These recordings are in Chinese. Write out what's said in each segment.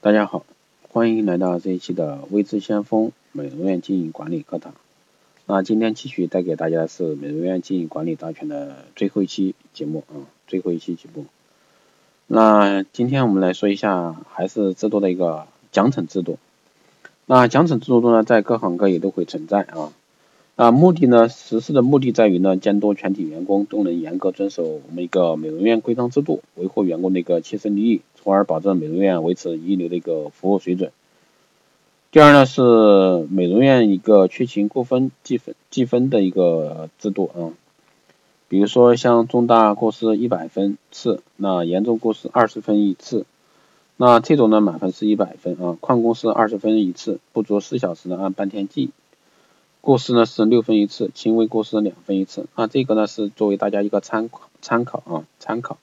大家好，欢迎来到这一期的微知先锋美容院经营管理课堂。那今天继续带给大家的是美容院经营管理大全的最后一期节目啊，最后一期节目。那今天我们来说一下，还是制度的一个奖惩制度。那奖惩制度呢，在各行各业都会存在啊。啊，目的呢，实施的目的在于呢，监督全体员工都能严格遵守我们一个美容院规章制度，维护员工的一个切身利益。从而保证美容院维持一流的一个服务水准。第二呢是美容院一个缺勤过分计分计分的一个制度啊，比如说像重大过失一百分次，那严重过失二十分一次，那这种呢满分是一百分啊，旷工是二十分一次，不足四小时呢按半天计，过失呢是六分一次，轻微过失两分一次，那这个呢是作为大家一个参考参考啊参考。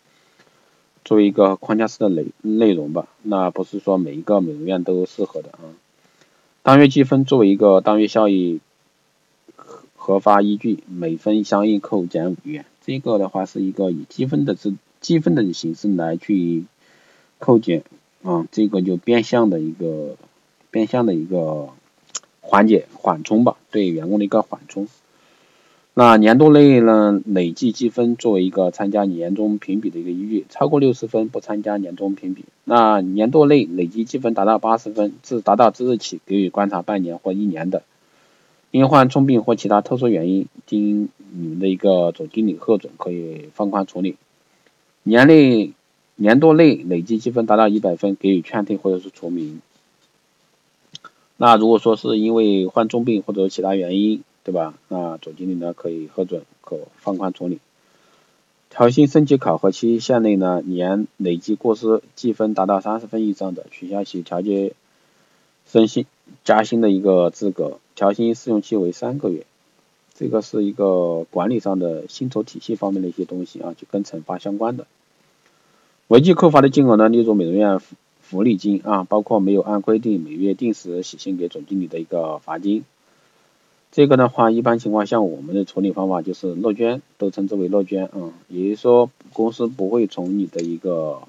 作为一个框架式的内内容吧，那不是说每一个美容院都适合的啊。当月积分作为一个当月效益核发依据，每分相应扣减五元。这个的话是一个以积分的制积分的形式来去扣减啊，这个就变相的一个变相的一个缓解缓冲吧，对员工的一个缓冲。那年度内呢，累计积分作为一个参加年终评比的一个依据，超过六十分不参加年终评比。那年度内累计积分达到八十分，自达到之日起给予观察半年或一年的，因患重病或其他特殊原因，经你们的一个总经理核准，可以放宽处理。年内年度内累计积分达到一百分，给予劝退或者是除名。那如果说是因为患重病或者其他原因，对吧？那总经理呢可以核准，可放宽处理。调薪升级考核期限内呢，年累计过失记分达到三十分以上的，取消其调节升薪加薪的一个资格。调薪试用期为三个月。这个是一个管理上的薪酬体系方面的一些东西啊，就跟惩罚相关的。违纪扣罚的金额呢，例如美容院福利金啊，包括没有按规定每月定时写信给总经理的一个罚金。这个的话，一般情况下，我们的处理方法就是落捐，都称之为落捐啊。也就是说，公司不会从你的一个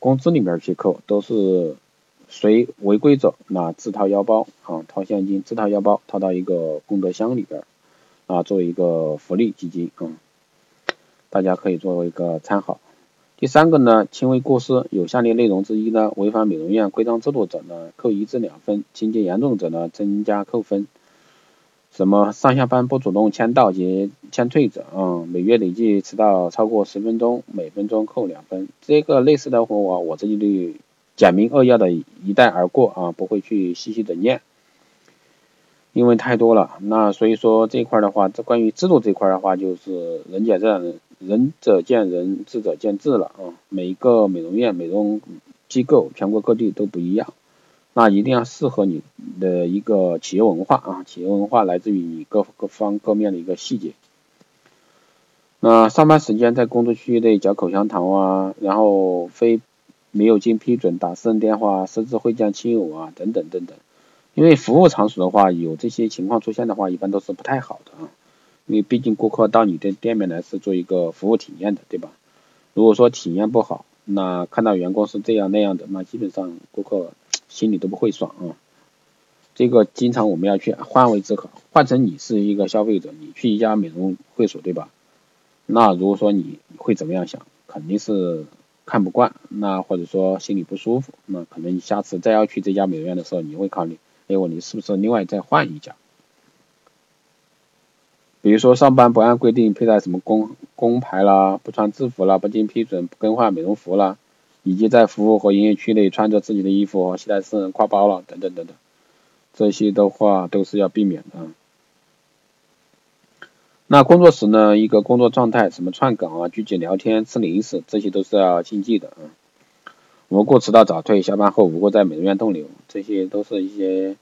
工资里面去扣，都是谁违规者，那自掏腰包啊，掏现金，自掏腰包掏到一个功德箱里边啊，作为一个福利基金啊，大家可以作为一个参考。第三个呢，轻微过失有下列内容之一呢，违反美容院规章制度者呢，扣一至两分；情节严重者呢，增加扣分。什么上下班不主动签到及签退者啊？每月累计迟到超过十分钟，每分钟扣两分。这个类似的话，我我这里的简明扼要的一带而过啊，不会去细细的念，因为太多了。那所以说这块的话，这关于制度这块的话，就是仁者见仁，仁者见仁，智者见智了啊。每一个美容院、美容机构，全国各地都不一样。那一定要适合你的一个企业文化啊，企业文化来自于你各各方各面的一个细节。那上班时间在工作区域内嚼口香糖啊，然后非没有经批准打私人电话、私自会见亲友啊，等等等等。因为服务场所的话，有这些情况出现的话，一般都是不太好的啊。因为毕竟顾客到你的店面来是做一个服务体验的，对吧？如果说体验不好，那看到员工是这样那样的，那基本上顾客。心里都不会爽啊！这个经常我们要去换位思考，换成你是一个消费者，你去一家美容会所，对吧？那如果说你会怎么样想？肯定是看不惯，那或者说心里不舒服，那可能你下次再要去这家美容院的时候，你会考虑，哎，我你是不是另外再换一家？比如说上班不按规定佩戴什么工工牌啦，不穿制服啦，不经批准不更换美容服啦。以及在服务和营业区内穿着自己的衣服和携带私人挎包了等等等等，这些的话都是要避免的。那工作时呢，一个工作状态，什么串岗啊、聚集聊天、吃零食，这些都是要禁忌的啊。无故迟到早退，下班后无故在美容院逗留，这些都是一些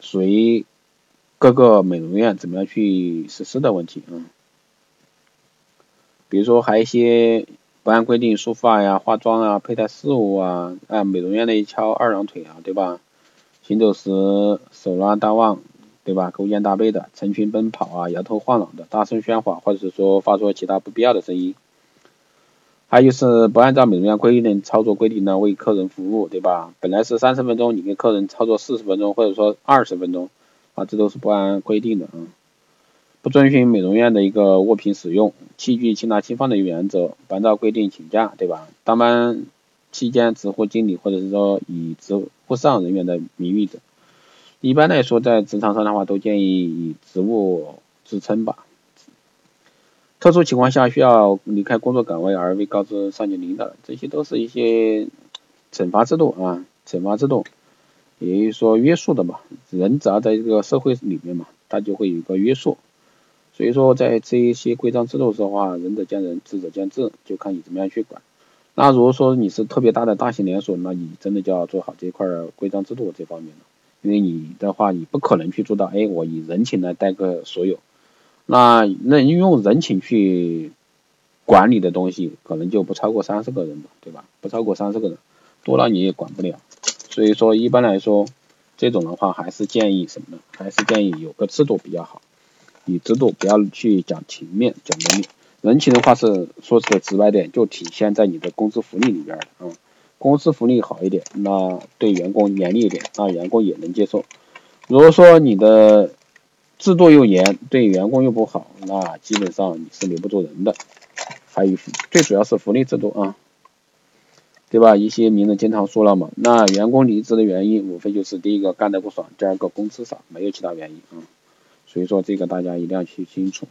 属于各个美容院怎么样去实施的问题啊。比如说还有一些。不按规定梳发呀、化妆啊、佩戴饰物啊，啊，美容院的一翘二郎腿啊，对吧？行走时手拉大腕，对吧？勾肩搭背的，成群奔跑啊，摇头晃脑的，大声喧哗，或者是说发出其他不必要的声音。还有就是不按照美容院规定操作规定呢为客人服务，对吧？本来是三十分钟，你给客人操作四十分钟，或者说二十分钟，啊，这都是不按规定的啊。不遵循美容院的一个物品使用、器具轻拿轻放的原则，不按照规定请假，对吧？当班期间直呼经理或者是说以职务上人员的名义的，一般来说在职场上的话都建议以职务自称吧。特殊情况下需要离开工作岗位而未告知上级领导的，这些都是一些惩罚制度啊，惩罚制度，也就是说约束的嘛。人只要在这个社会里面嘛，他就会有一个约束。所以说在这一些规章制度的话，仁者见仁，智者见智，就看你怎么样去管。那如果说你是特别大的大型连锁，那你真的就要做好这块规章制度这方面了，因为你的话你不可能去做到，哎，我以人情来带个所有。那那用人情去管理的东西，可能就不超过三十个人吧，对吧？不超过三十个人，多了你也管不了。所以说，一般来说，这种的话还是建议什么呢？还是建议有个制度比较好。以制度不要去讲情面、讲能力。人情的话是说的直白点，就体现在你的工资福利里边的啊。工资福利好一点，那对员工严厉一点，那员工也能接受。如果说你的制度又严，对员工又不好，那基本上你是留不住人的。还有最主要是福利制度啊，对吧？一些名人经常说了嘛，那员工离职的原因无非就是第一个干得不爽，第二个工资少，没有其他原因啊。所以说这个大家一定要去清楚。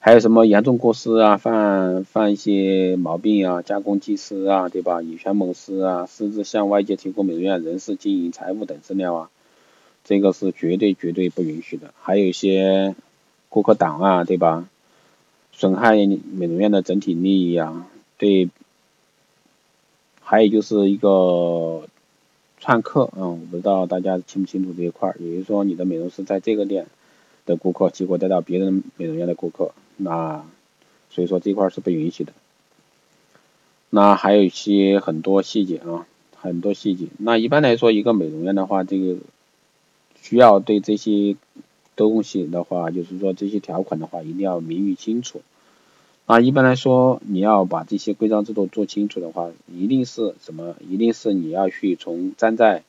还有什么严重过失啊，犯犯一些毛病啊，加工技师啊，对吧？以权谋私啊，私自向外界提供美容院人事、经营、财务等资料啊。这个是绝对绝对不允许的，还有一些顾客党啊，对吧？损害美容院的整体利益啊，对，还有就是一个串客，嗯，我不知道大家清不清楚这一块儿，也就是说你的美容师在这个店的顾客，结果带到别人美容院的顾客，那所以说这块儿是不允许的。那还有一些很多细节啊，很多细节。那一般来说，一个美容院的话，这个。需要对这些东西的话，就是说这些条款的话，一定要明喻清楚。那一般来说，你要把这些规章制度做清楚的话，一定是什么？一定是你要去从站在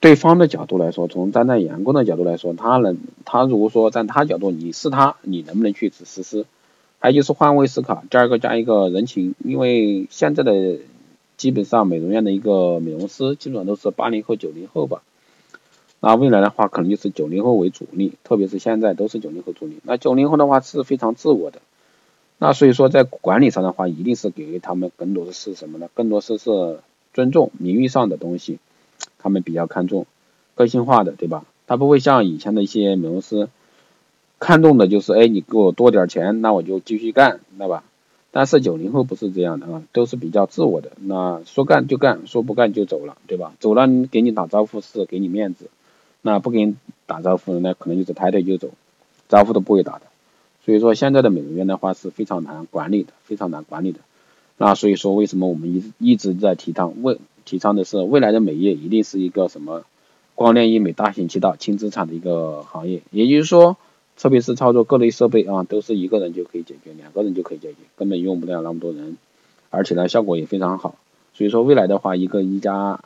对方的角度来说，从站在员工的角度来说，他能，他如果说站他角度，你是他，你能不能去实施？还有就是换位思考，第二个加一个人情，因为现在的基本上美容院的一个美容师，基本上都是八零后、九零后吧。那未来的话，可能就是九零后为主力，特别是现在都是九零后主力。那九零后的话是非常自我的，那所以说在管理上的话，一定是给予他们更多的是什么呢？更多是是尊重、名誉上的东西，他们比较看重个性化的，对吧？他不会像以前的一些美容师，看重的就是，哎，你给我多点钱，那我就继续干，对吧？但是九零后不是这样的啊，都是比较自我的，那说干就干，说不干就走了，对吧？走了给你打招呼是给你面子。那不给你打招呼，那可能就是抬腿就走，招呼都不会打的。所以说现在的美容院的话是非常难管理的，非常难管理的。那所以说为什么我们一一直在提倡未提倡的是未来的美业一定是一个什么光电医美大行其道轻资产的一个行业，也就是说，特别是操作各类设备啊，都是一个人就可以解决，两个人就可以解决，根本用不了那么多人，而且呢效果也非常好。所以说未来的话，一个一家。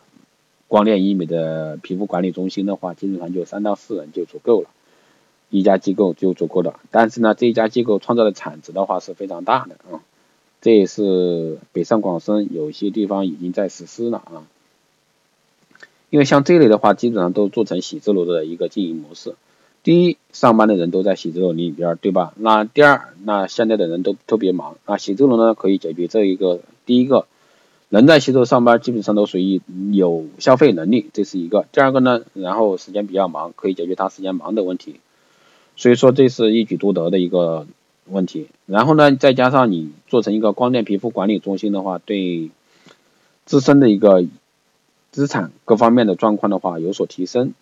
光电医美的皮肤管理中心的话，基本上就三到四人就足够了，一家机构就足够了。但是呢，这一家机构创造的产值的话是非常大的啊，这也是北上广深有些地方已经在实施了啊。因为像这类的话，基本上都做成写字楼的一个经营模式。第一，上班的人都在写字楼里边，对吧？那第二，那现在的人都特别忙啊，写字楼呢可以解决这一个第一个。能在西周上班，基本上都属于有消费能力，这是一个。第二个呢，然后时间比较忙，可以解决他时间忙的问题，所以说这是一举多得的一个问题。然后呢，再加上你做成一个光电皮肤管理中心的话，对自身的一个资产各方面的状况的话有所提升，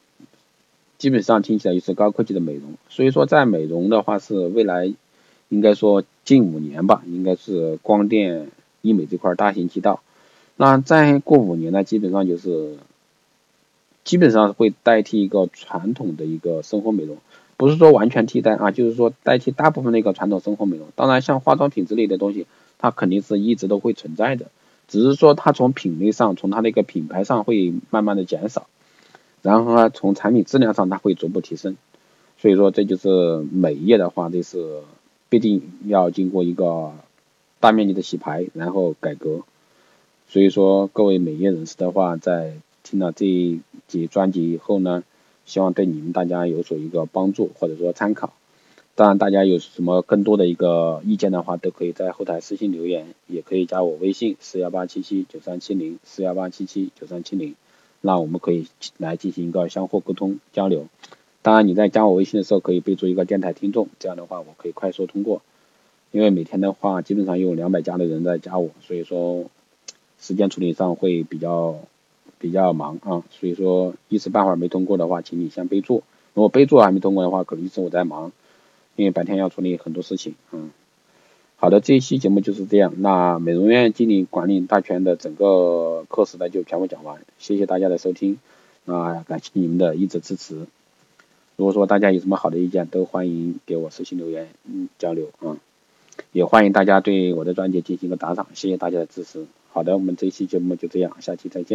基本上听起来就是高科技的美容。所以说在美容的话是未来应该说近五年吧，应该是光电医美这块大行其道。那再过五年呢，基本上就是，基本上会代替一个传统的一个生活美容，不是说完全替代啊，就是说代替大部分的一个传统生活美容。当然，像化妆品之类的东西，它肯定是一直都会存在的，只是说它从品类上，从它的一个品牌上会慢慢的减少，然后呢，从产品质量上它会逐步提升，所以说这就是美业的话，这是必定要经过一个大面积的洗牌，然后改革，所以说各位美业人士的话，在听了这一集专辑以后呢，希望对你们大家有所一个帮助或者说参考。当然，大家有什么更多的一个意见的话，都可以在后台私信留言，也可以加我微信四幺八七七九三七零四幺八七七九三七零，那我们可以来进行一个相互沟通交流。当然，你在加我微信的时候可以备注一个电台听众，这样的话我可以快速通过。因为每天的话，基本上有两百加的人在加我，所以说时间处理上会比较比较忙啊，所以说一时半会儿没通过的话，请你先备注。如果备注还没通过的话，可能是我在忙。因为白天要处理很多事情，嗯，好的，这一期节目就是这样。那美容院经理管理大全的整个课时呢就全部讲完，谢谢大家的收听，啊，感谢你们的一直支持。如果说大家有什么好的意见，都欢迎给我私信留言，嗯，交流啊，也欢迎大家对我的专辑进行一个打赏，谢谢大家的支持。好的，我们这一期节目就这样，下期再见。